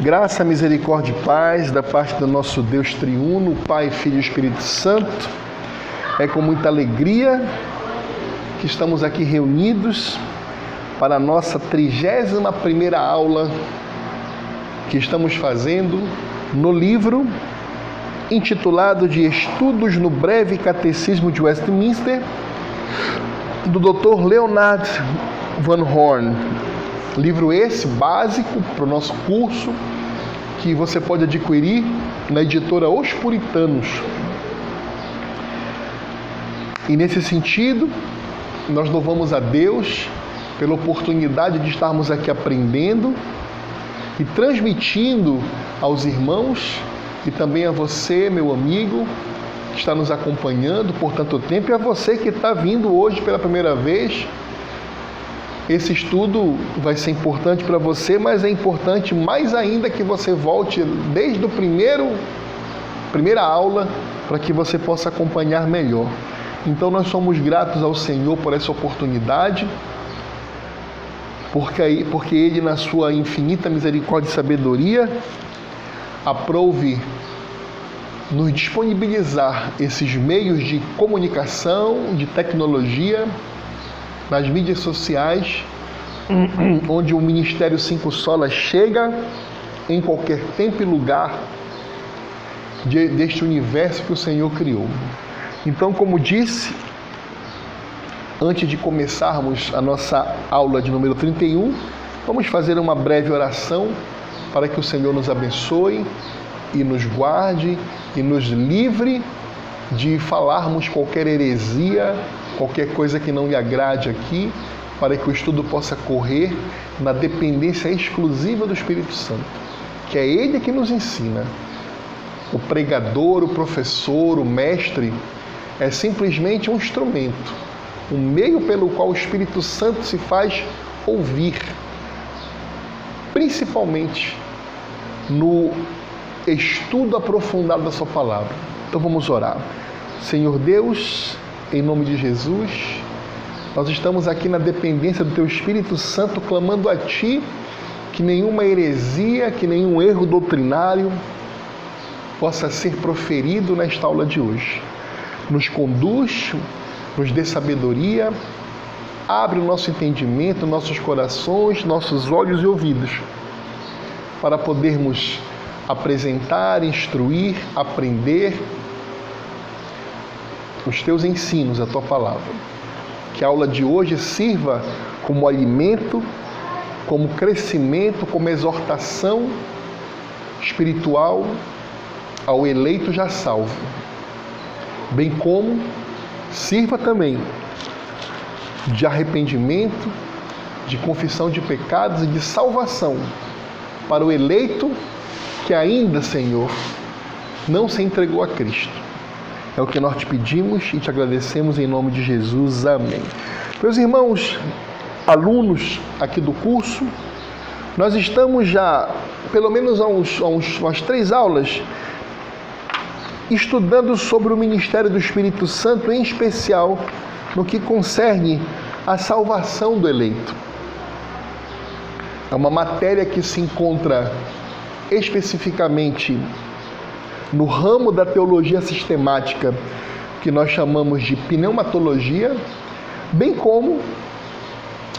Graça, misericórdia e paz da parte do nosso Deus triuno, Pai, Filho e Espírito Santo. É com muita alegria que estamos aqui reunidos para a nossa 31 primeira aula que estamos fazendo no livro intitulado de Estudos no Breve Catecismo de Westminster, do Dr. Leonard Van Horn. Livro esse básico para o nosso curso que você pode adquirir na editora Os Puritanos. E nesse sentido, nós louvamos a Deus pela oportunidade de estarmos aqui aprendendo e transmitindo aos irmãos e também a você, meu amigo, que está nos acompanhando por tanto tempo, e a você que está vindo hoje pela primeira vez. Esse estudo vai ser importante para você, mas é importante mais ainda que você volte desde o primeiro primeira aula para que você possa acompanhar melhor. Então nós somos gratos ao Senhor por essa oportunidade, porque, porque Ele, na sua infinita misericórdia e sabedoria, aprove nos disponibilizar esses meios de comunicação, de tecnologia, nas mídias sociais, onde o Ministério Cinco Solas chega em qualquer tempo e lugar de, deste universo que o Senhor criou. Então, como disse, antes de começarmos a nossa aula de número 31, vamos fazer uma breve oração para que o Senhor nos abençoe e nos guarde e nos livre de falarmos qualquer heresia, qualquer coisa que não lhe agrade aqui, para que o estudo possa correr na dependência exclusiva do Espírito Santo, que é Ele que nos ensina. O pregador, o professor, o mestre é simplesmente um instrumento, um meio pelo qual o Espírito Santo se faz ouvir, principalmente no estudo aprofundado da Sua palavra. Então vamos orar. Senhor Deus, em nome de Jesus, nós estamos aqui na dependência do Teu Espírito Santo, clamando a Ti que nenhuma heresia, que nenhum erro doutrinário possa ser proferido nesta aula de hoje. Nos conduz, nos dê sabedoria, abre o nosso entendimento, nossos corações, nossos olhos e ouvidos, para podermos apresentar, instruir, aprender os teus ensinos, a tua palavra. Que a aula de hoje sirva como alimento, como crescimento, como exortação espiritual ao eleito já salvo, bem como sirva também de arrependimento, de confissão de pecados e de salvação para o eleito que ainda, Senhor, não se entregou a Cristo. É o que nós te pedimos e te agradecemos em nome de Jesus. Amém. Meus irmãos, alunos aqui do curso, nós estamos já, pelo menos há, uns, há uns, umas três aulas, estudando sobre o ministério do Espírito Santo, em especial no que concerne a salvação do eleito. É uma matéria que se encontra especificamente no ramo da teologia sistemática, que nós chamamos de pneumatologia, bem como,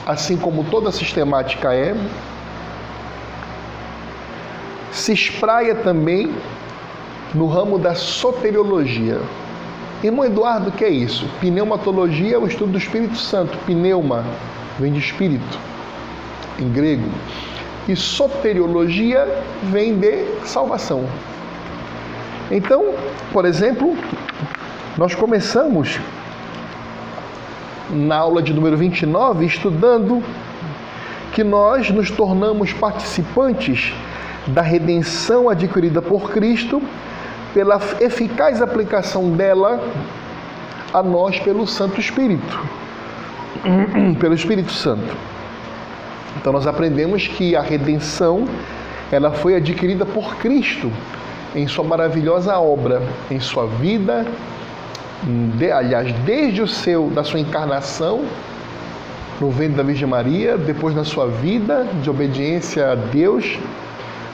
assim como toda sistemática é, se espraia também no ramo da soteriologia. Irmão Eduardo, o que é isso? Pneumatologia é o estudo do Espírito Santo. Pneuma vem de espírito, em grego. E soteriologia vem de salvação. Então, por exemplo, nós começamos na aula de número 29 estudando que nós nos tornamos participantes da redenção adquirida por Cristo pela eficaz aplicação dela a nós pelo Santo Espírito, pelo Espírito Santo. Então nós aprendemos que a redenção ela foi adquirida por Cristo em sua maravilhosa obra, em sua vida, de, aliás, desde o seu da sua encarnação, no ventre da Virgem Maria, depois na sua vida de obediência a Deus,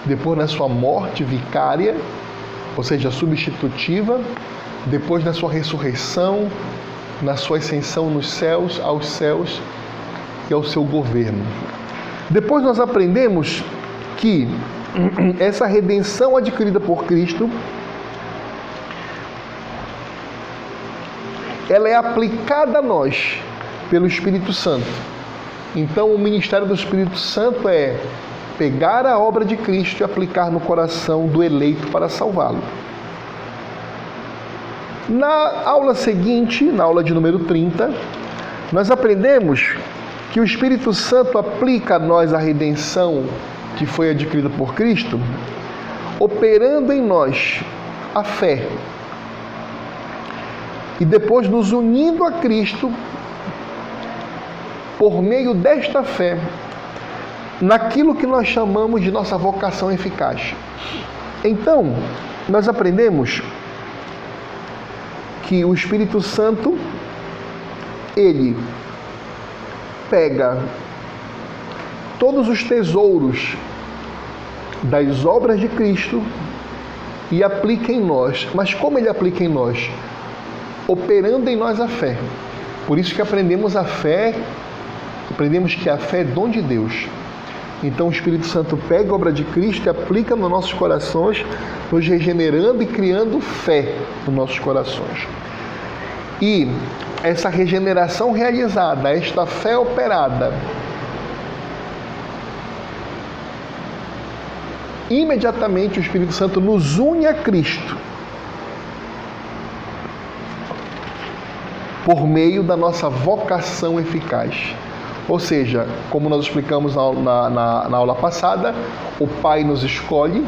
depois na sua morte vicária, ou seja, substitutiva, depois na sua ressurreição, na sua ascensão nos céus, aos céus e ao seu governo. Depois nós aprendemos que essa redenção adquirida por Cristo ela é aplicada a nós pelo Espírito Santo. Então, o ministério do Espírito Santo é pegar a obra de Cristo e aplicar no coração do eleito para salvá-lo. Na aula seguinte, na aula de número 30, nós aprendemos que o Espírito Santo aplica a nós a redenção que foi adquirida por Cristo, operando em nós a fé. E depois nos unindo a Cristo por meio desta fé naquilo que nós chamamos de nossa vocação eficaz. Então, nós aprendemos que o Espírito Santo ele pega todos os tesouros das obras de Cristo e aplica em nós. Mas como ele aplica em nós? Operando em nós a fé. Por isso que aprendemos a fé aprendemos que a fé é dom de Deus. Então o Espírito Santo pega a obra de Cristo e aplica nos nossos corações, nos regenerando e criando fé nos nossos corações. E essa regeneração realizada, esta fé operada, imediatamente o Espírito Santo nos une a Cristo por meio da nossa vocação eficaz. Ou seja, como nós explicamos na, na, na aula passada, o Pai nos escolhe,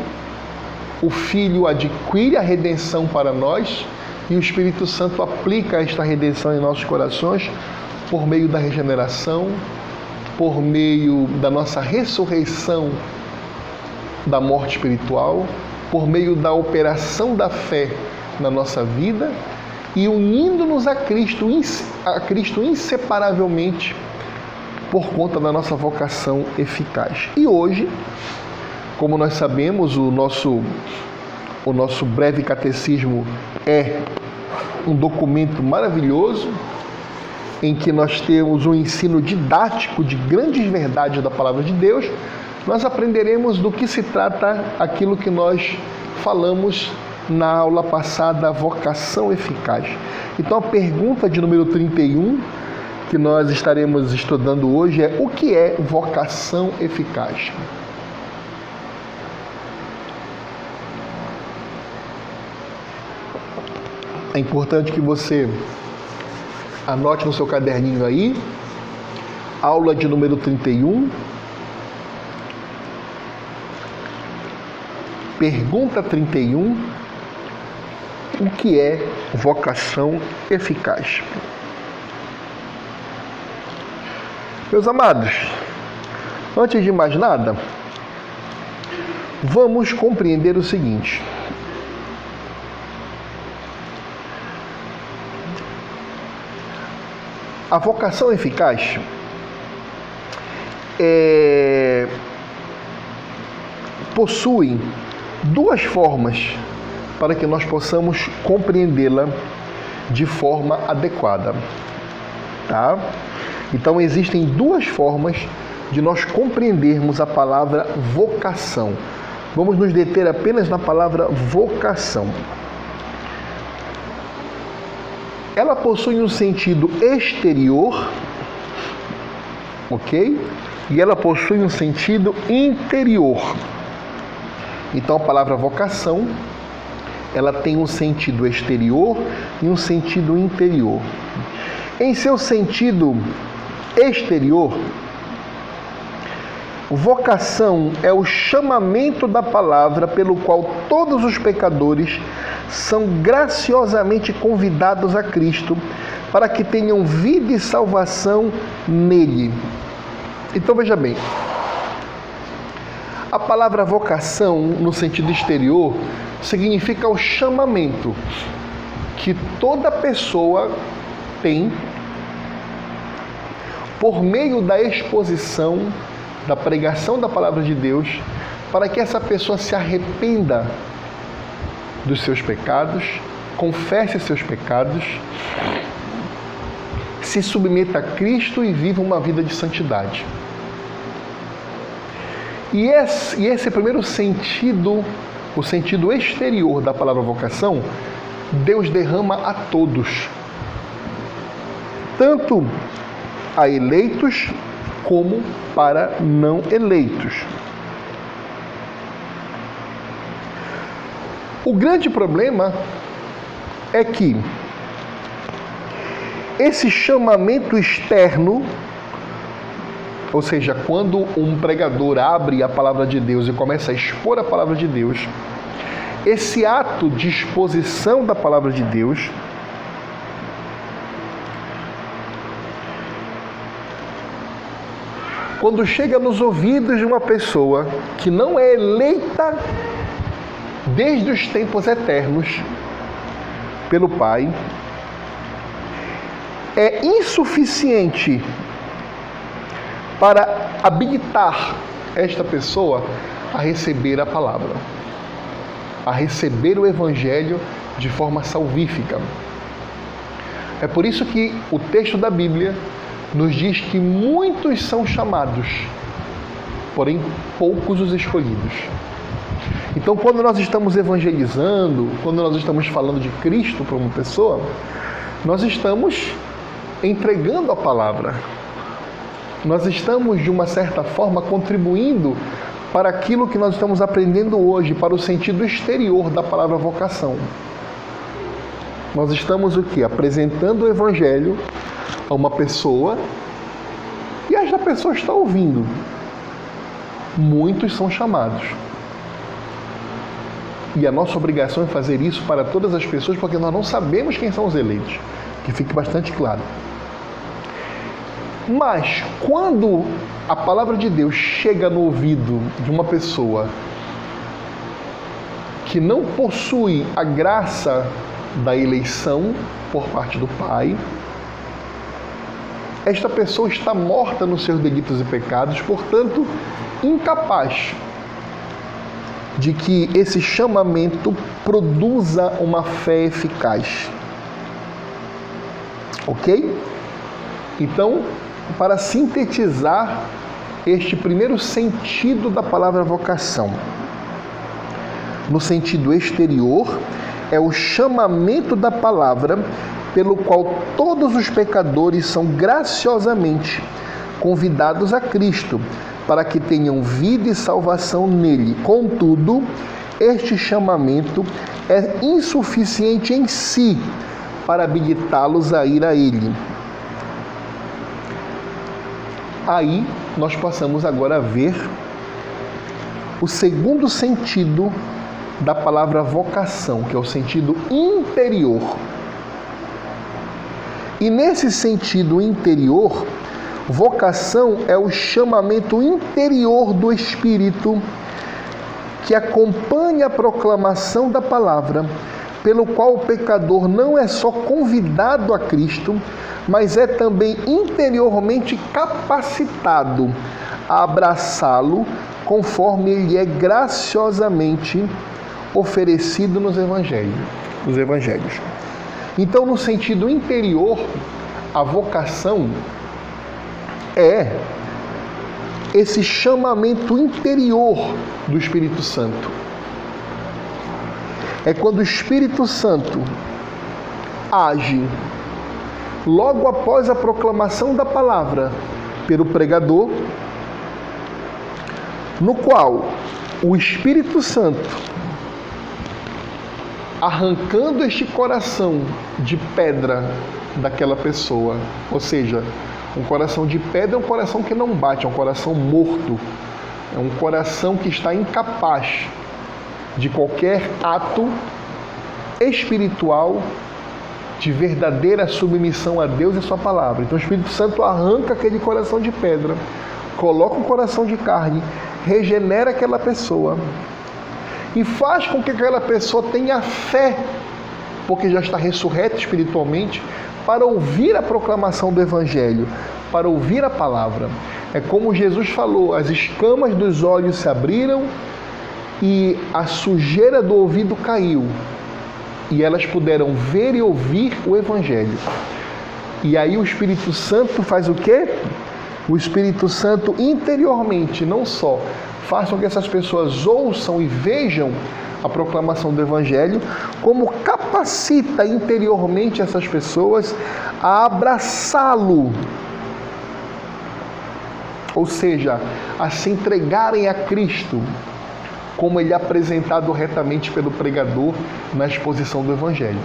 o Filho adquire a redenção para nós e o Espírito Santo aplica esta redenção em nossos corações por meio da regeneração, por meio da nossa ressurreição da morte espiritual, por meio da operação da fé na nossa vida e unindo-nos a Cristo, a Cristo inseparavelmente por conta da nossa vocação eficaz. E hoje, como nós sabemos, o nosso, o nosso breve catecismo é um documento maravilhoso em que nós temos um ensino didático de grandes verdades da palavra de Deus, nós aprenderemos do que se trata aquilo que nós falamos na aula passada, vocação eficaz. Então a pergunta de número 31 que nós estaremos estudando hoje é o que é vocação eficaz. É importante que você anote no seu caderninho aí, aula de número 31. Pergunta 31. O que é vocação eficaz? Meus amados, antes de mais nada, vamos compreender o seguinte. A vocação eficaz é, possui duas formas para que nós possamos compreendê-la de forma adequada. Tá? Então existem duas formas de nós compreendermos a palavra vocação. Vamos nos deter apenas na palavra vocação. Ela possui um sentido exterior, ok? E ela possui um sentido interior. Então a palavra vocação, ela tem um sentido exterior e um sentido interior. Em seu sentido exterior, vocação é o chamamento da palavra pelo qual todos os pecadores são graciosamente convidados a Cristo para que tenham vida e salvação nele. Então veja bem, a palavra vocação, no sentido exterior, significa o chamamento que toda pessoa tem por meio da exposição, da pregação da palavra de Deus, para que essa pessoa se arrependa dos seus pecados, confesse seus pecados, se submeta a Cristo e viva uma vida de santidade. E esse, e esse primeiro sentido, o sentido exterior da palavra vocação, Deus derrama a todos, tanto a eleitos como para não eleitos. O grande problema é que esse chamamento externo, ou seja, quando um pregador abre a palavra de Deus e começa a expor a palavra de Deus, esse ato de exposição da palavra de Deus quando chega nos ouvidos de uma pessoa que não é eleita desde os tempos eternos pelo Pai, é insuficiente para habilitar esta pessoa a receber a palavra, a receber o Evangelho de forma salvífica. É por isso que o texto da Bíblia nos diz que muitos são chamados, porém poucos os escolhidos. Então, quando nós estamos evangelizando, quando nós estamos falando de Cristo para uma pessoa, nós estamos entregando a palavra. Nós estamos, de uma certa forma, contribuindo para aquilo que nós estamos aprendendo hoje, para o sentido exterior da palavra vocação. Nós estamos o que? Apresentando o Evangelho a uma pessoa e esta pessoa está ouvindo. Muitos são chamados. E a nossa obrigação é fazer isso para todas as pessoas, porque nós não sabemos quem são os eleitos. Que fique bastante claro. Mas quando a palavra de Deus chega no ouvido de uma pessoa que não possui a graça da eleição por parte do Pai, esta pessoa está morta nos seus delitos e pecados, portanto, incapaz de que esse chamamento produza uma fé eficaz. Ok? Então, para sintetizar este primeiro sentido da palavra vocação, no sentido exterior, é o chamamento da palavra pelo qual todos os pecadores são graciosamente convidados a Cristo, para que tenham vida e salvação nele. Contudo, este chamamento é insuficiente em si para habilitá-los a ir a ele. Aí nós passamos agora a ver o segundo sentido da palavra vocação, que é o sentido interior. E nesse sentido interior, vocação é o chamamento interior do Espírito que acompanha a proclamação da palavra, pelo qual o pecador não é só convidado a Cristo, mas é também interiormente capacitado a abraçá-lo conforme ele é graciosamente oferecido nos evangelhos. Nos evangelhos. Então, no sentido interior, a vocação é esse chamamento interior do Espírito Santo. É quando o Espírito Santo age logo após a proclamação da palavra pelo pregador, no qual o Espírito Santo, arrancando este coração de pedra daquela pessoa, ou seja, um coração de pedra é um coração que não bate, é um coração morto, é um coração que está incapaz de qualquer ato espiritual de verdadeira submissão a Deus e Sua palavra. Então o Espírito Santo arranca aquele coração de pedra, coloca um coração de carne, regenera aquela pessoa e faz com que aquela pessoa tenha fé porque já está ressurreto espiritualmente, para ouvir a proclamação do Evangelho, para ouvir a palavra. É como Jesus falou: as escamas dos olhos se abriram e a sujeira do ouvido caiu, e elas puderam ver e ouvir o Evangelho. E aí o Espírito Santo faz o quê? O Espírito Santo interiormente, não só faz com que essas pessoas ouçam e vejam a proclamação do Evangelho, como capacita interiormente essas pessoas a abraçá-lo. Ou seja, a se entregarem a Cristo, como ele é apresentado retamente pelo pregador na exposição do Evangelho.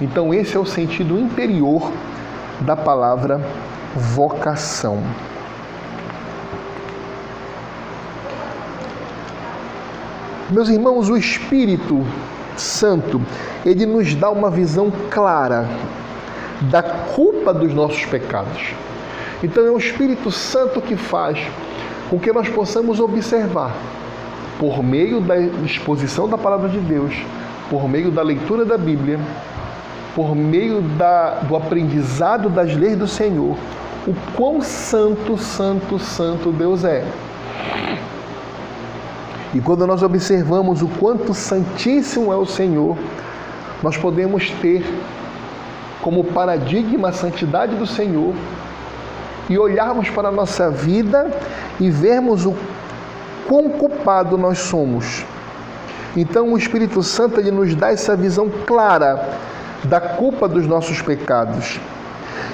Então, esse é o sentido interior da palavra vocação. Meus irmãos, o Espírito Santo, ele nos dá uma visão clara da culpa dos nossos pecados. Então é o Espírito Santo que faz com que nós possamos observar, por meio da exposição da palavra de Deus, por meio da leitura da Bíblia, por meio da, do aprendizado das leis do Senhor, o quão santo, santo, santo Deus é. E quando nós observamos o quanto santíssimo é o Senhor, nós podemos ter como paradigma a santidade do Senhor e olharmos para a nossa vida e vermos o quão culpado nós somos. Então o Espírito Santo ele nos dá essa visão clara da culpa dos nossos pecados.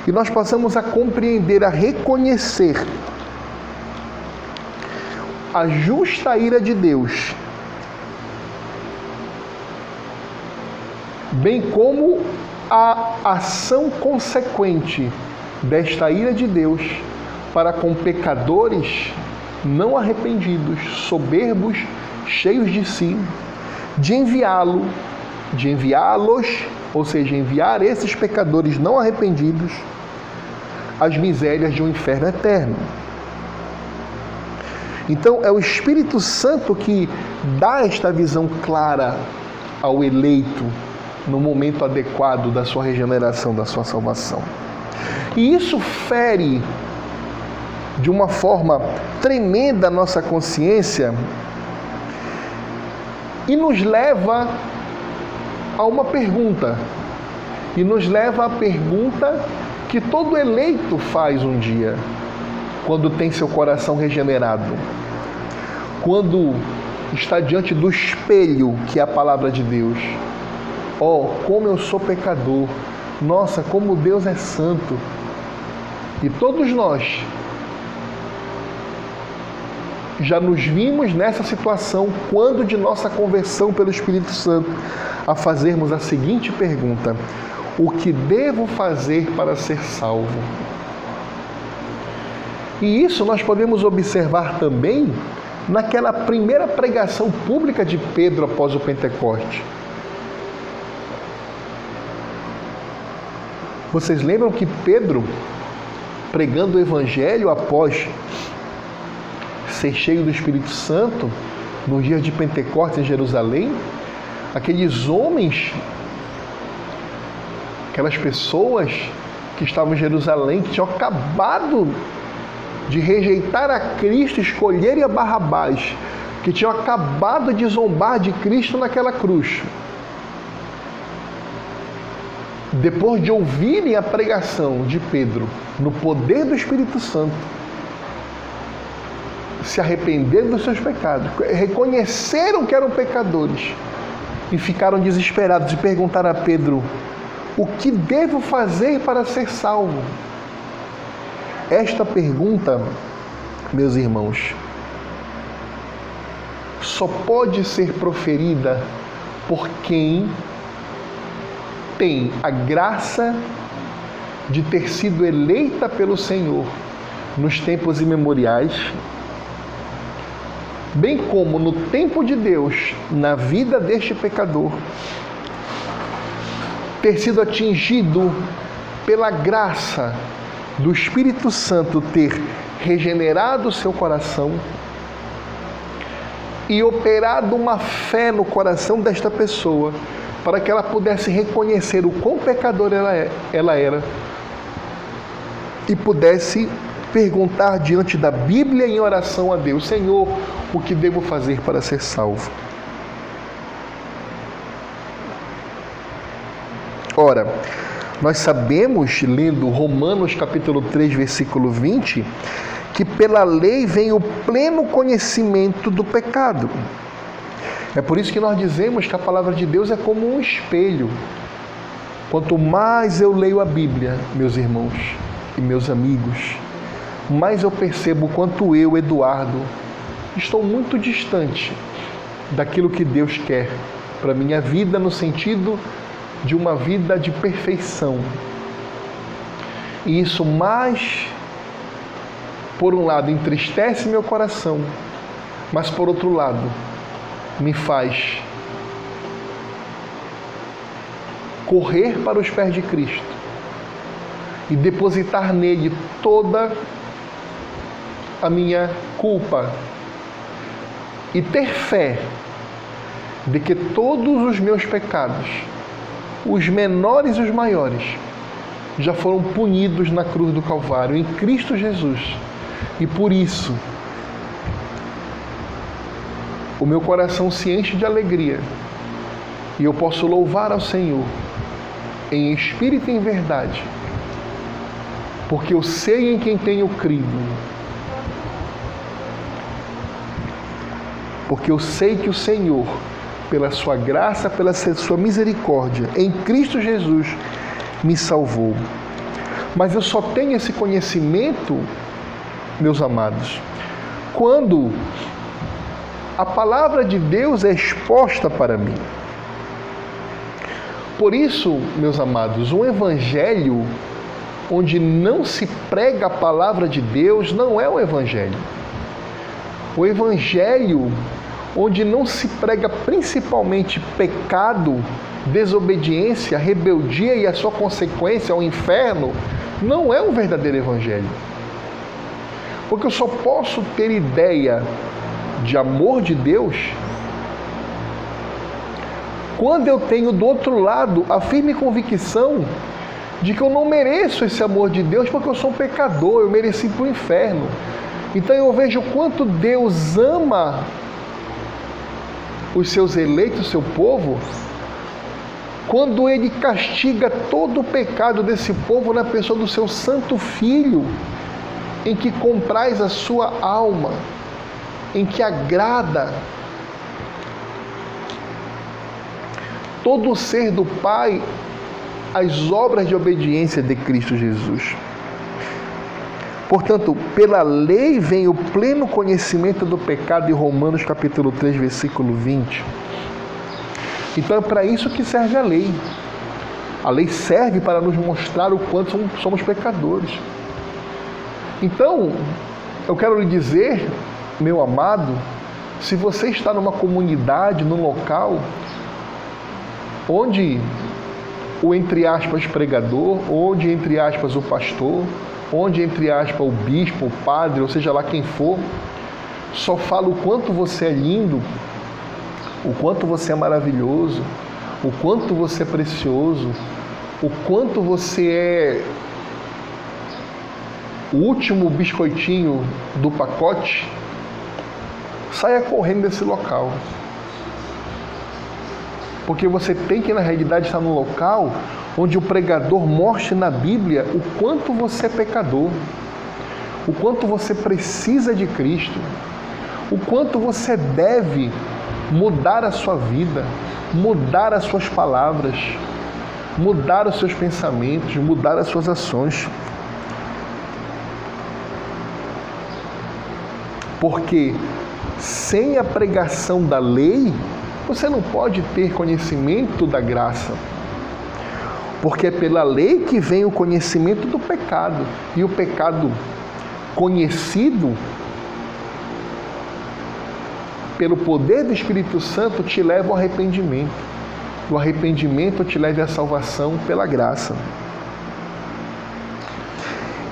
E nós passamos a compreender, a reconhecer a justa ira de Deus, bem como a ação consequente desta ira de Deus para com pecadores não arrependidos, soberbos, cheios de si, de enviá-lo, de enviá-los ou seja, enviar esses pecadores não arrependidos às misérias de um inferno eterno. Então é o Espírito Santo que dá esta visão clara ao eleito no momento adequado da sua regeneração, da sua salvação. E isso fere de uma forma tremenda a nossa consciência e nos leva a uma pergunta. E nos leva à pergunta que todo eleito faz um dia, quando tem seu coração regenerado. Quando está diante do espelho que é a palavra de Deus. Oh, como eu sou pecador. Nossa, como Deus é santo. E todos nós já nos vimos nessa situação quando de nossa conversão pelo Espírito Santo a fazermos a seguinte pergunta: O que devo fazer para ser salvo? E isso nós podemos observar também naquela primeira pregação pública de Pedro após o Pentecoste. Vocês lembram que Pedro, pregando o Evangelho após ser cheio do Espírito Santo, no dia de Pentecostes em Jerusalém, aqueles homens, aquelas pessoas que estavam em Jerusalém, que tinham acabado de rejeitar a Cristo, escolherem a Barrabás, que tinham acabado de zombar de Cristo naquela cruz. Depois de ouvirem a pregação de Pedro no poder do Espírito Santo, se arrependeram dos seus pecados, reconheceram que eram pecadores e ficaram desesperados e perguntaram a Pedro: O que devo fazer para ser salvo? Esta pergunta, meus irmãos, só pode ser proferida por quem tem a graça de ter sido eleita pelo Senhor nos tempos imemoriais bem como no tempo de Deus, na vida deste pecador, ter sido atingido pela graça do Espírito Santo ter regenerado seu coração e operado uma fé no coração desta pessoa para que ela pudesse reconhecer o quão pecadora ela, é, ela era e pudesse perguntar diante da Bíblia em oração a Deus: Senhor, o que devo fazer para ser salvo? Ora, nós sabemos, lendo Romanos capítulo 3, versículo 20, que pela lei vem o pleno conhecimento do pecado. É por isso que nós dizemos que a palavra de Deus é como um espelho. Quanto mais eu leio a Bíblia, meus irmãos e meus amigos, mais eu percebo quanto eu, Eduardo, estou muito distante daquilo que Deus quer para minha vida no sentido de uma vida de perfeição. E isso mais por um lado entristece meu coração, mas por outro lado me faz correr para os pés de Cristo e depositar nele toda a minha culpa. E ter fé de que todos os meus pecados, os menores e os maiores, já foram punidos na cruz do Calvário, em Cristo Jesus. E por isso, o meu coração se enche de alegria. E eu posso louvar ao Senhor em espírito e em verdade, porque eu sei em quem tenho crido porque eu sei que o Senhor, pela sua graça, pela sua misericórdia, em Cristo Jesus, me salvou. Mas eu só tenho esse conhecimento, meus amados, quando a palavra de Deus é exposta para mim. Por isso, meus amados, um evangelho onde não se prega a palavra de Deus não é o evangelho. O evangelho onde não se prega principalmente pecado, desobediência, rebeldia e a sua consequência, o inferno, não é um verdadeiro evangelho. Porque eu só posso ter ideia de amor de Deus quando eu tenho do outro lado a firme convicção de que eu não mereço esse amor de Deus porque eu sou um pecador, eu mereci para o inferno. Então eu vejo quanto Deus ama os seus eleitos, seu povo, quando ele castiga todo o pecado desse povo na pessoa do seu santo filho, em que comprais a sua alma, em que agrada todo o ser do Pai as obras de obediência de Cristo Jesus. Portanto, pela lei vem o pleno conhecimento do pecado em Romanos capítulo 3, versículo 20. Então é para isso que serve a lei. A lei serve para nos mostrar o quanto somos pecadores. Então, eu quero lhe dizer, meu amado, se você está numa comunidade, num local onde o entre aspas pregador, onde entre aspas o pastor, onde, entre aspas, o bispo, o padre, ou seja lá quem for, só fala o quanto você é lindo, o quanto você é maravilhoso, o quanto você é precioso, o quanto você é o último biscoitinho do pacote, saia correndo desse local. Porque você tem que, na realidade, estar no local onde o pregador mostre na Bíblia o quanto você é pecador, o quanto você precisa de Cristo, o quanto você deve mudar a sua vida, mudar as suas palavras, mudar os seus pensamentos, mudar as suas ações. Porque sem a pregação da lei, você não pode ter conhecimento da graça porque é pela lei que vem o conhecimento do pecado. E o pecado conhecido pelo poder do Espírito Santo te leva ao arrependimento. O arrependimento te leva à salvação pela graça.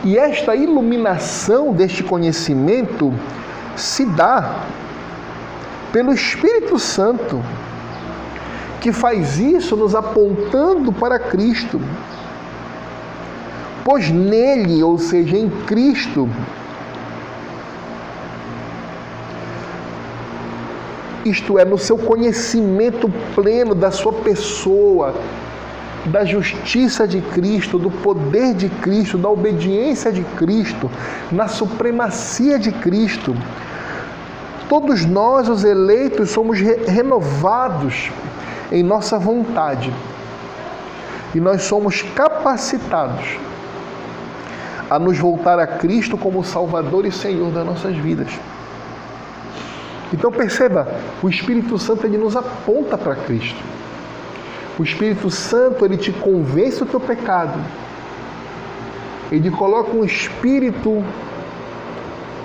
E esta iluminação deste conhecimento se dá pelo Espírito Santo que faz isso nos apontando para Cristo. Pois nele, ou seja, em Cristo, isto é, no seu conhecimento pleno da sua pessoa, da justiça de Cristo, do poder de Cristo, da obediência de Cristo, na supremacia de Cristo. Todos nós, os eleitos, somos renovados em nossa vontade e nós somos capacitados a nos voltar a Cristo como Salvador e Senhor das nossas vidas. Então perceba, o Espírito Santo ele nos aponta para Cristo. O Espírito Santo ele te convence do teu pecado. Ele coloca um espírito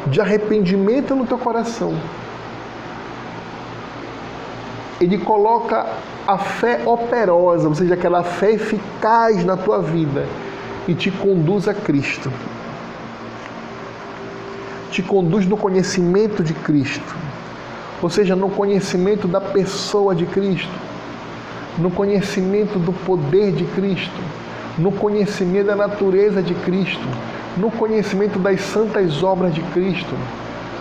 de arrependimento no teu coração. Ele coloca a fé operosa, ou seja, aquela fé eficaz na tua vida e te conduz a Cristo. Te conduz no conhecimento de Cristo ou seja, no conhecimento da pessoa de Cristo, no conhecimento do poder de Cristo, no conhecimento da natureza de Cristo, no conhecimento das santas obras de Cristo,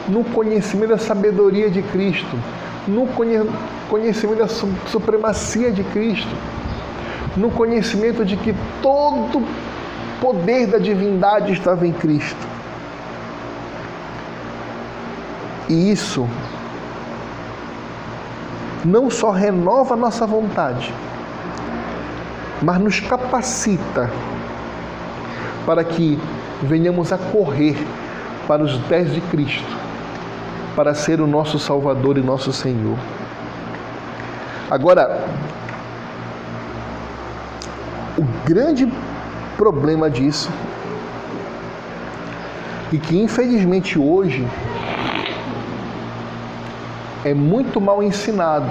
no conhecimento da sabedoria de Cristo, no conhecimento da supremacia de Cristo, no conhecimento de que todo poder da divindade estava em Cristo. E isso não só renova a nossa vontade, mas nos capacita para que venhamos a correr para os pés de Cristo, para ser o nosso Salvador e nosso Senhor. Agora, o grande problema disso, e que infelizmente hoje é muito mal ensinado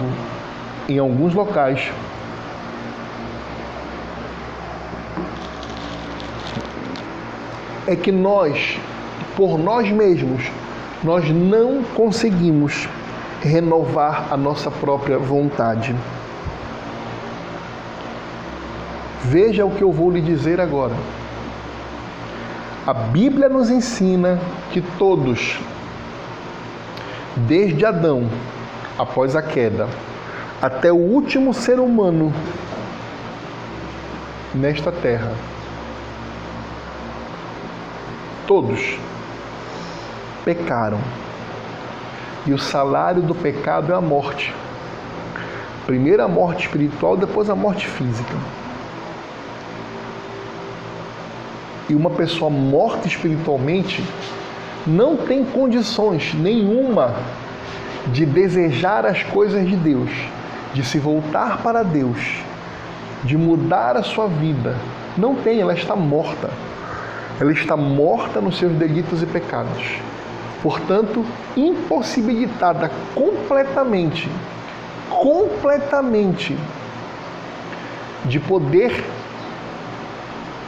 em alguns locais. É que nós, por nós mesmos, nós não conseguimos renovar a nossa própria vontade. Veja o que eu vou lhe dizer agora. A Bíblia nos ensina que todos, desde Adão, após a queda, até o último ser humano nesta terra. Todos pecaram. E o salário do pecado é a morte. Primeiro a morte espiritual, depois a morte física. E uma pessoa morta espiritualmente não tem condições nenhuma de desejar as coisas de Deus, de se voltar para Deus, de mudar a sua vida. Não tem, ela está morta. Ela está morta nos seus delitos e pecados. Portanto, impossibilitada completamente, completamente de poder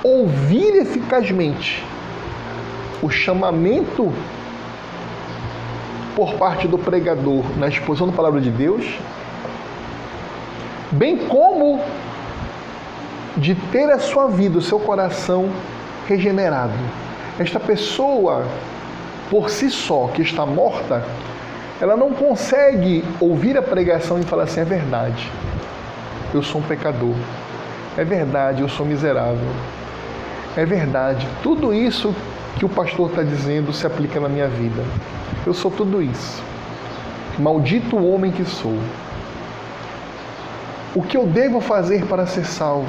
ouvir eficazmente o chamamento por parte do pregador na exposição da palavra de Deus, bem como de ter a sua vida, o seu coração regenerado. Esta pessoa, por si só, que está morta, ela não consegue ouvir a pregação e falar assim: é verdade, eu sou um pecador. É verdade, eu sou miserável. É verdade, tudo isso que o pastor está dizendo se aplica na minha vida. Eu sou tudo isso. Maldito homem que sou. O que eu devo fazer para ser salvo?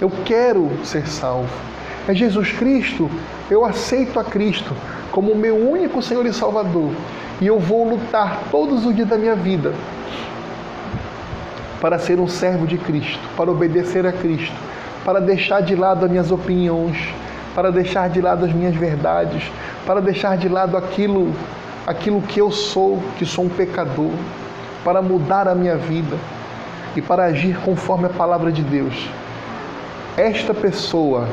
Eu quero ser salvo. É Jesus Cristo. Eu aceito a Cristo como meu único Senhor e Salvador. E eu vou lutar todos os dias da minha vida para ser um servo de Cristo, para obedecer a Cristo, para deixar de lado as minhas opiniões, para deixar de lado as minhas verdades, para deixar de lado aquilo, aquilo que eu sou, que sou um pecador, para mudar a minha vida e para agir conforme a palavra de Deus. Esta pessoa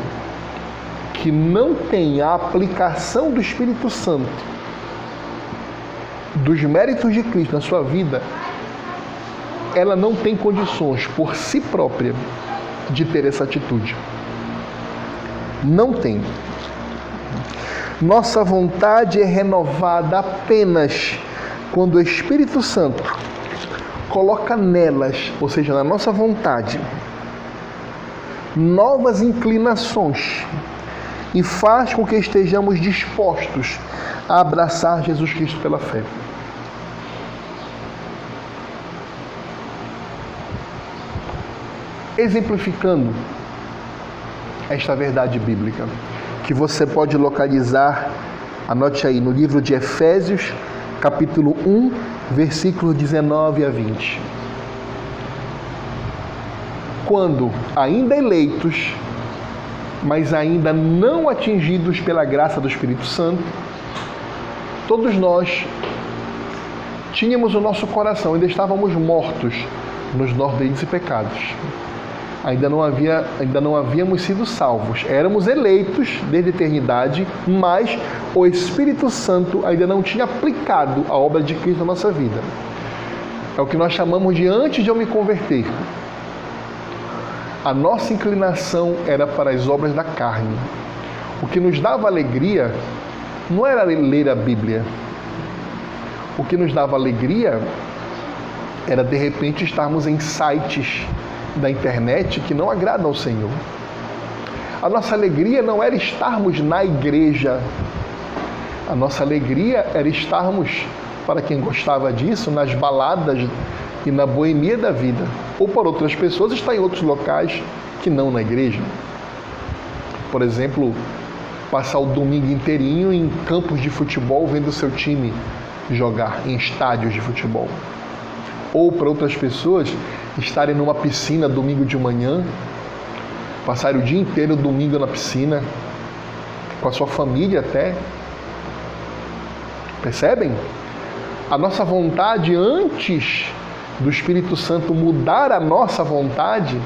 que não tem a aplicação do Espírito Santo, dos méritos de Cristo na sua vida, ela não tem condições por si própria de ter essa atitude. Não tem. Nossa vontade é renovada apenas quando o Espírito Santo coloca nelas, ou seja, na nossa vontade, novas inclinações e faz com que estejamos dispostos a abraçar Jesus Cristo pela fé. Exemplificando esta verdade bíblica, que você pode localizar, anote aí, no livro de Efésios, capítulo 1, versículo 19 a 20. Quando ainda eleitos, mas ainda não atingidos pela graça do Espírito Santo, todos nós tínhamos o nosso coração, ainda estávamos mortos nos nossos e pecados. Ainda não, havia, ainda não havíamos sido salvos. Éramos eleitos desde a eternidade, mas o Espírito Santo ainda não tinha aplicado a obra de Cristo na nossa vida. É o que nós chamamos de antes de eu me converter. A nossa inclinação era para as obras da carne. O que nos dava alegria não era ler a Bíblia. O que nos dava alegria era de repente estarmos em sites da internet que não agradam ao Senhor. A nossa alegria não era estarmos na igreja. A nossa alegria era estarmos, para quem gostava disso, nas baladas e na boemia da vida, ou para outras pessoas está em outros locais que não na igreja. Por exemplo, passar o domingo inteirinho em campos de futebol vendo seu time jogar em estádios de futebol. Ou para outras pessoas estarem numa piscina domingo de manhã, passarem o dia inteiro domingo na piscina, com a sua família até. Percebem? A nossa vontade antes do Espírito Santo mudar a nossa vontade,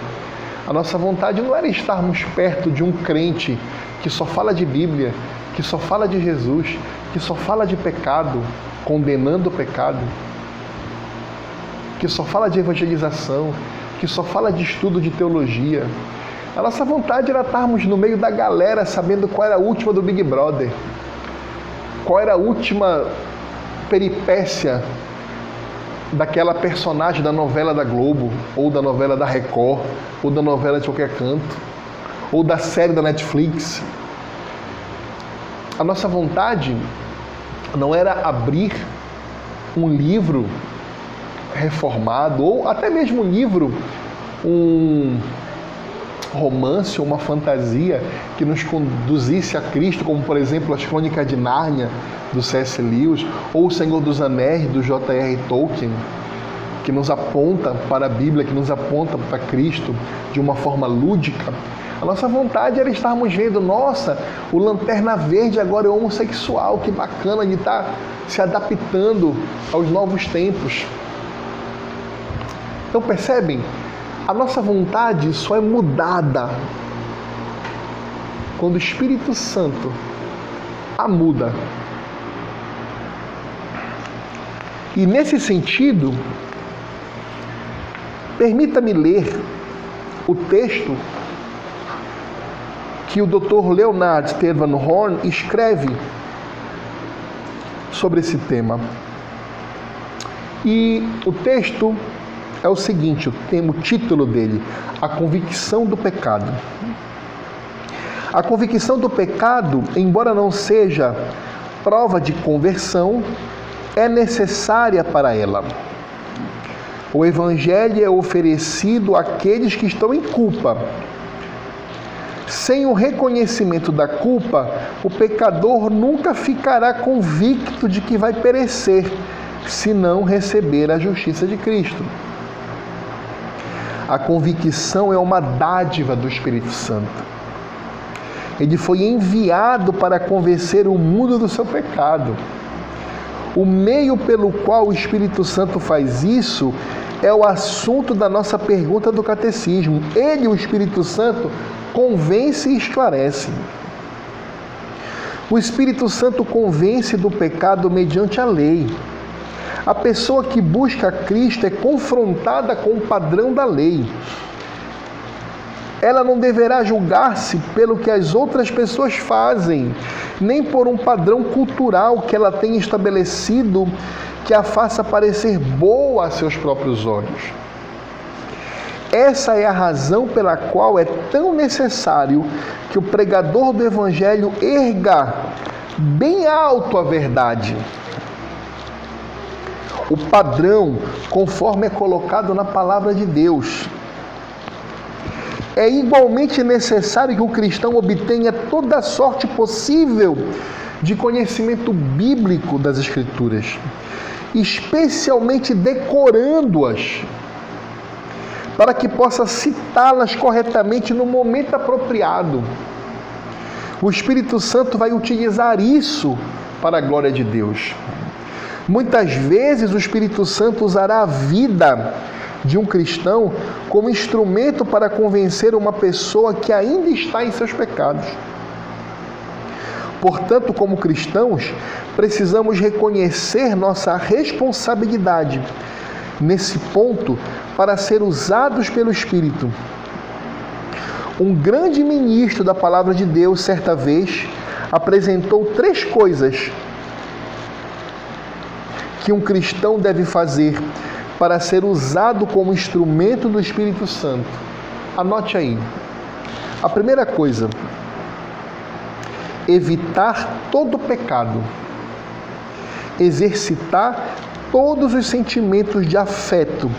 a nossa vontade não era estarmos perto de um crente que só fala de Bíblia, que só fala de Jesus, que só fala de pecado, condenando o pecado, que só fala de evangelização, que só fala de estudo de teologia. A nossa vontade era estarmos no meio da galera sabendo qual era a última do Big Brother, qual era a última peripécia daquela personagem da novela da Globo, ou da novela da Record, ou da novela de qualquer canto, ou da série da Netflix. A nossa vontade não era abrir um livro reformado, ou até mesmo um livro, um romance ou uma fantasia que nos conduzisse a Cristo, como por exemplo as Crônicas de Nárnia do C.S. Lewis ou O Senhor dos Anéis do J.R. Tolkien, que nos aponta para a Bíblia, que nos aponta para Cristo de uma forma lúdica. A nossa vontade era estarmos vendo, nossa, o Lanterna Verde agora é homossexual, que bacana de estar tá se adaptando aos novos tempos. Então percebem? A nossa vontade só é mudada quando o Espírito Santo a muda. E nesse sentido, permita-me ler o texto que o Dr. Leonard Stefan Horn escreve sobre esse tema. E o texto é o seguinte, o, tema, o título dele, a convicção do pecado. A convicção do pecado, embora não seja prova de conversão, é necessária para ela. O Evangelho é oferecido àqueles que estão em culpa. Sem o reconhecimento da culpa, o pecador nunca ficará convicto de que vai perecer, se não receber a justiça de Cristo. A convicção é uma dádiva do Espírito Santo. Ele foi enviado para convencer o mundo do seu pecado. O meio pelo qual o Espírito Santo faz isso é o assunto da nossa pergunta do catecismo. Ele, o Espírito Santo, convence e esclarece. O Espírito Santo convence do pecado mediante a lei. A pessoa que busca Cristo é confrontada com o padrão da lei. Ela não deverá julgar-se pelo que as outras pessoas fazem, nem por um padrão cultural que ela tenha estabelecido que a faça parecer boa a seus próprios olhos. Essa é a razão pela qual é tão necessário que o pregador do Evangelho erga bem alto a verdade. O padrão, conforme é colocado na palavra de Deus. É igualmente necessário que o cristão obtenha toda a sorte possível de conhecimento bíblico das Escrituras especialmente decorando-as, para que possa citá-las corretamente no momento apropriado. O Espírito Santo vai utilizar isso para a glória de Deus. Muitas vezes o Espírito Santo usará a vida de um cristão como instrumento para convencer uma pessoa que ainda está em seus pecados. Portanto, como cristãos, precisamos reconhecer nossa responsabilidade nesse ponto para ser usados pelo Espírito. Um grande ministro da palavra de Deus, certa vez, apresentou três coisas que um cristão deve fazer para ser usado como instrumento do Espírito Santo. Anote aí. A primeira coisa, evitar todo pecado, exercitar todos os sentimentos de afeto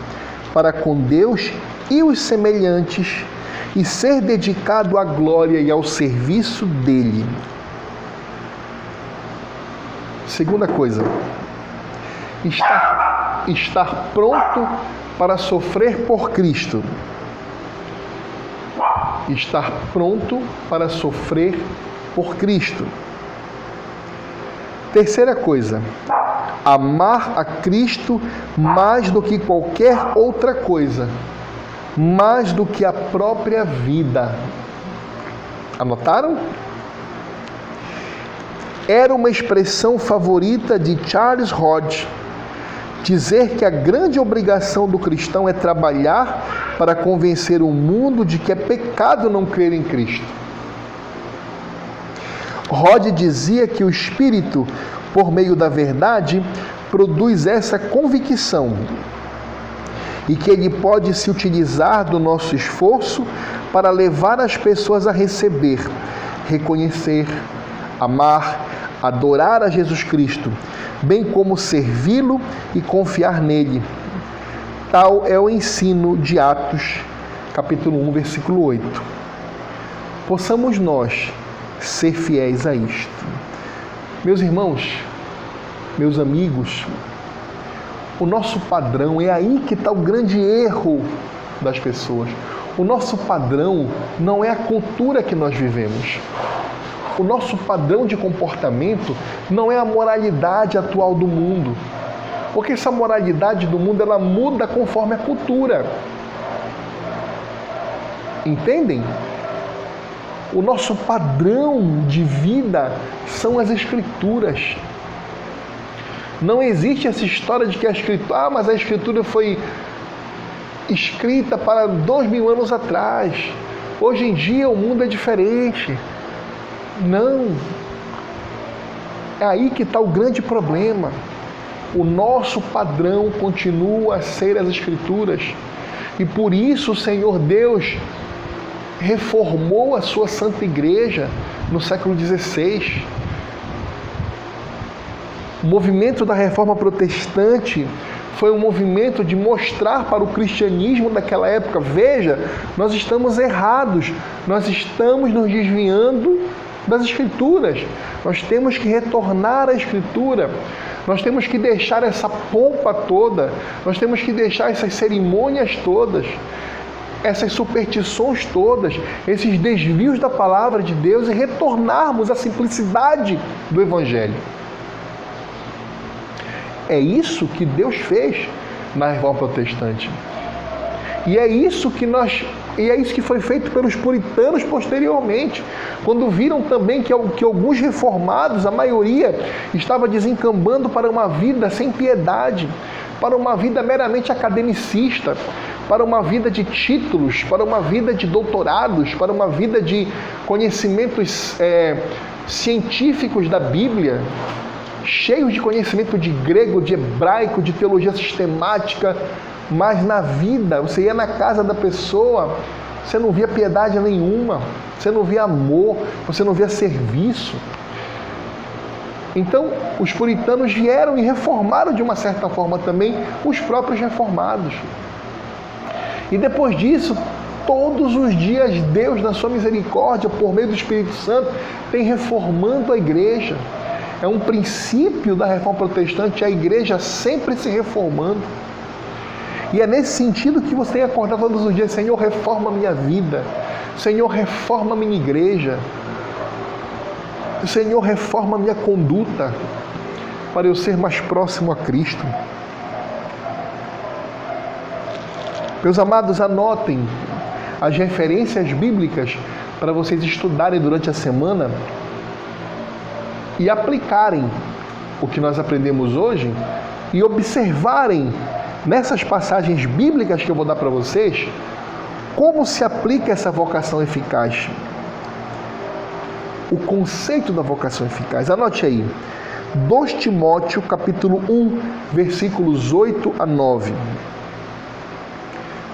para com Deus e os semelhantes e ser dedicado à glória e ao serviço dele. Segunda coisa, estar, estar pronto para sofrer por Cristo. Estar pronto para sofrer por Cristo. Terceira coisa, amar a Cristo mais do que qualquer outra coisa, mais do que a própria vida. Anotaram? Era uma expressão favorita de Charles Hodge dizer que a grande obrigação do cristão é trabalhar para convencer o mundo de que é pecado não crer em Cristo. Rod dizia que o Espírito, por meio da verdade, produz essa convicção e que ele pode se utilizar do nosso esforço para levar as pessoas a receber, reconhecer, amar, adorar a Jesus Cristo, bem como servi-lo e confiar nele. Tal é o ensino de Atos, capítulo 1, versículo 8. Possamos nós ser fiéis a isto. Meus irmãos, meus amigos, o nosso padrão é aí que está o grande erro das pessoas. O nosso padrão não é a cultura que nós vivemos. O nosso padrão de comportamento não é a moralidade atual do mundo. Porque essa moralidade do mundo ela muda conforme a cultura. Entendem? O nosso padrão de vida são as escrituras. Não existe essa história de que a escritura, ah, mas a escritura foi escrita para dois mil anos atrás. Hoje em dia o mundo é diferente. Não. É aí que está o grande problema. O nosso padrão continua a ser as Escrituras. E por isso o Senhor Deus reformou a sua Santa Igreja no século XVI. O movimento da reforma protestante foi um movimento de mostrar para o cristianismo daquela época: veja, nós estamos errados, nós estamos nos desviando das Escrituras, nós temos que retornar à Escritura, nós temos que deixar essa pompa toda, nós temos que deixar essas cerimônias todas, essas superstições todas, esses desvios da palavra de Deus e retornarmos à simplicidade do Evangelho. É isso que Deus fez na reforma protestante. E é isso que nós e é isso que foi feito pelos puritanos posteriormente, quando viram também que, que alguns reformados, a maioria, estava desencambando para uma vida sem piedade, para uma vida meramente academicista, para uma vida de títulos, para uma vida de doutorados, para uma vida de conhecimentos é, científicos da Bíblia, cheios de conhecimento de grego, de hebraico, de teologia sistemática, mas na vida, você ia na casa da pessoa, você não via piedade nenhuma, você não via amor, você não via serviço. Então, os puritanos vieram e reformaram de uma certa forma também os próprios reformados. E depois disso, todos os dias, Deus, na sua misericórdia, por meio do Espírito Santo, tem reformando a igreja. É um princípio da reforma protestante, a igreja sempre se reformando. E é nesse sentido que você tem que acordar todos os dias, Senhor, reforma minha vida. Senhor, reforma minha igreja. Senhor, reforma minha conduta para eu ser mais próximo a Cristo. Meus amados, anotem as referências bíblicas para vocês estudarem durante a semana e aplicarem o que nós aprendemos hoje e observarem nessas passagens bíblicas que eu vou dar para vocês, como se aplica essa vocação eficaz. O conceito da vocação eficaz. Anote aí. 2 Timóteo capítulo 1, versículos 8 a 9.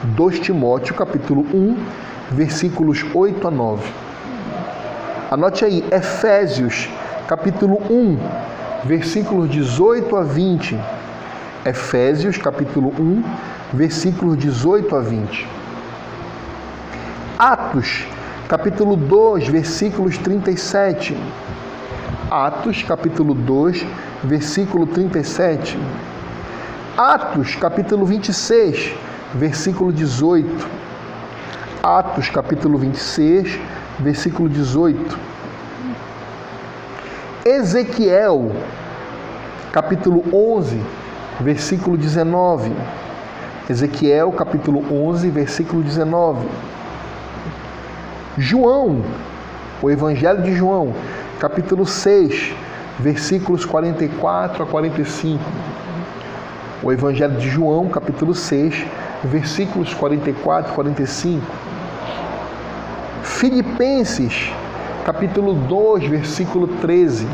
2 Timóteo capítulo 1, versículos 8 a 9. Anote aí, Efésios capítulo 1, versículos 18 a 20. Efésios capítulo 1, versículos 18 a 20. Atos capítulo 2, versículos 37. Atos capítulo 2, versículo 37. Atos capítulo 26, versículo 18. Atos capítulo 26, versículo 18. Ezequiel capítulo 11, versículo 19. Ezequiel, capítulo 11, versículo 19. João, o Evangelho de João, capítulo 6, versículos 44 a 45. O Evangelho de João, capítulo 6, versículos 44 a 45. Filipenses, capítulo 2, versículo 13.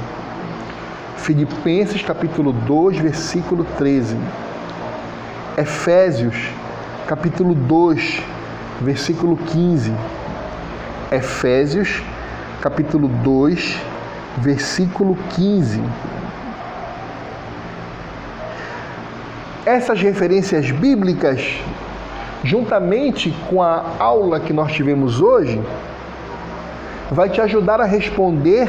Filipenses capítulo 2, versículo 13. Efésios capítulo 2, versículo 15. Efésios capítulo 2, versículo 15. Essas referências bíblicas, juntamente com a aula que nós tivemos hoje, vai te ajudar a responder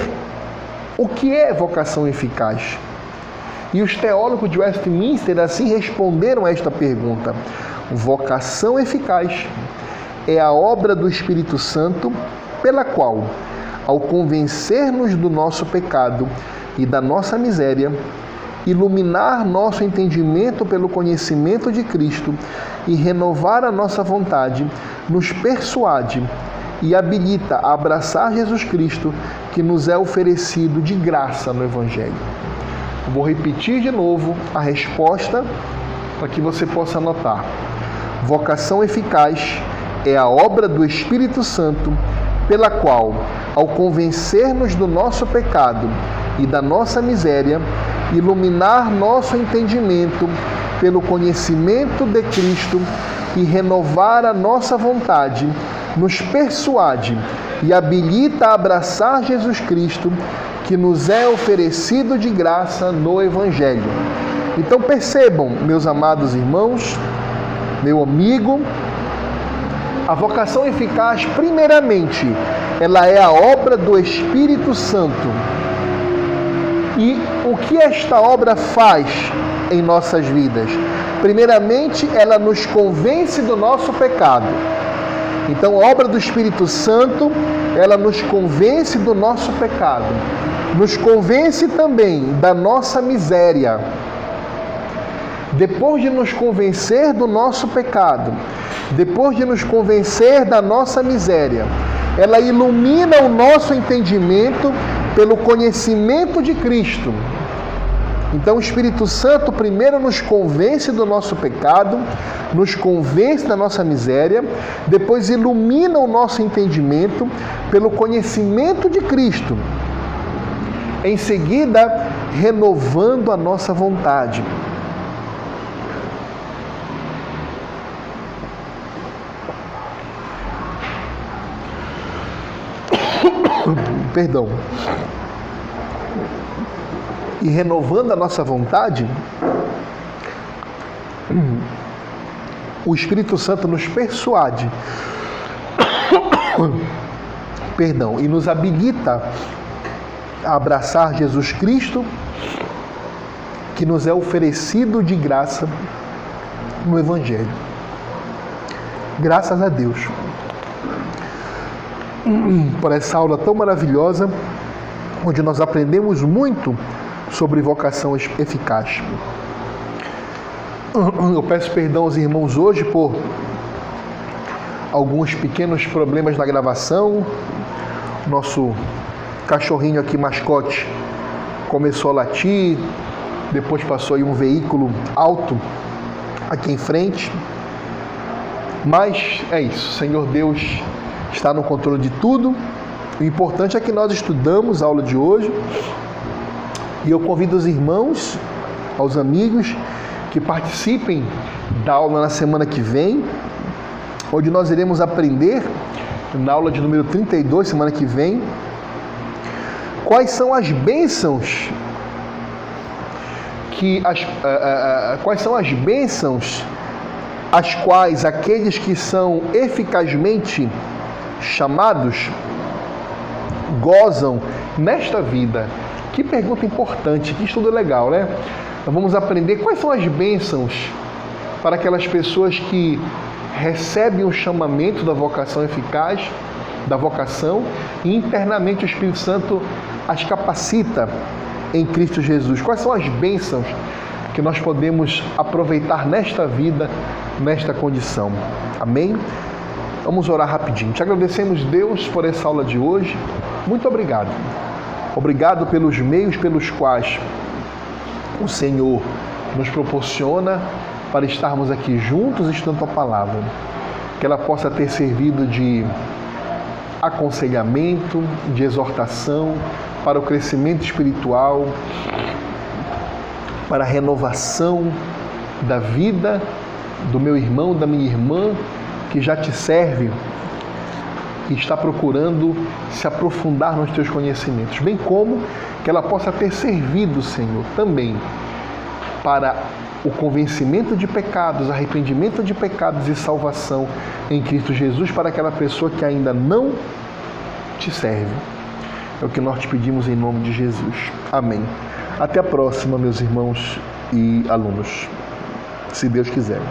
o que é vocação eficaz? E os teólogos de Westminster assim responderam a esta pergunta: vocação eficaz é a obra do Espírito Santo pela qual, ao convencer-nos do nosso pecado e da nossa miséria, iluminar nosso entendimento pelo conhecimento de Cristo e renovar a nossa vontade, nos persuade e habilita a abraçar Jesus Cristo que nos é oferecido de graça no Evangelho. Vou repetir de novo a resposta para que você possa anotar. Vocação eficaz é a obra do Espírito Santo pela qual, ao convencer-nos do nosso pecado e da nossa miséria, iluminar nosso entendimento pelo conhecimento de Cristo e renovar a nossa vontade, nos persuade e habilita a abraçar Jesus Cristo, que nos é oferecido de graça no Evangelho. Então percebam, meus amados irmãos, meu amigo, a vocação eficaz, primeiramente, ela é a obra do Espírito Santo. E o que esta obra faz em nossas vidas? Primeiramente, ela nos convence do nosso pecado. Então, a obra do Espírito Santo, ela nos convence do nosso pecado, nos convence também da nossa miséria. depois de nos convencer do nosso pecado, depois de nos convencer da nossa miséria, ela ilumina o nosso entendimento pelo conhecimento de Cristo. Então o Espírito Santo primeiro nos convence do nosso pecado, nos convence da nossa miséria, depois ilumina o nosso entendimento pelo conhecimento de Cristo. Em seguida, renovando a nossa vontade. Perdão. E renovando a nossa vontade, o Espírito Santo nos persuade, perdão, e nos habilita a abraçar Jesus Cristo, que nos é oferecido de graça no Evangelho. Graças a Deus por essa aula tão maravilhosa, onde nós aprendemos muito sobre vocação eficaz. Eu peço perdão aos irmãos hoje por alguns pequenos problemas na gravação. Nosso cachorrinho aqui, mascote, começou a latir, depois passou aí um veículo alto aqui em frente. Mas é isso, Senhor Deus está no controle de tudo. O importante é que nós estudamos a aula de hoje e eu convido os irmãos, aos amigos, que participem da aula na semana que vem, onde nós iremos aprender, na aula de número 32, semana que vem, quais são as bênçãos que as, uh, uh, uh, quais são as bênçãos as quais aqueles que são eficazmente chamados gozam nesta vida? Que pergunta importante, que estudo legal, né? Nós vamos aprender quais são as bênçãos para aquelas pessoas que recebem o chamamento da vocação eficaz, da vocação, e internamente o Espírito Santo as capacita em Cristo Jesus. Quais são as bênçãos que nós podemos aproveitar nesta vida, nesta condição? Amém? Vamos orar rapidinho. Te agradecemos, Deus, por essa aula de hoje. Muito obrigado. Obrigado pelos meios pelos quais o Senhor nos proporciona para estarmos aqui juntos estudando a palavra. Que ela possa ter servido de aconselhamento, de exortação para o crescimento espiritual, para a renovação da vida do meu irmão, da minha irmã que já te serve e está procurando se aprofundar nos teus conhecimentos, bem como que ela possa ter servido, Senhor, também para o convencimento de pecados, arrependimento de pecados e salvação em Cristo Jesus para aquela pessoa que ainda não te serve. É o que nós te pedimos em nome de Jesus. Amém. Até a próxima, meus irmãos e alunos, se Deus quiser.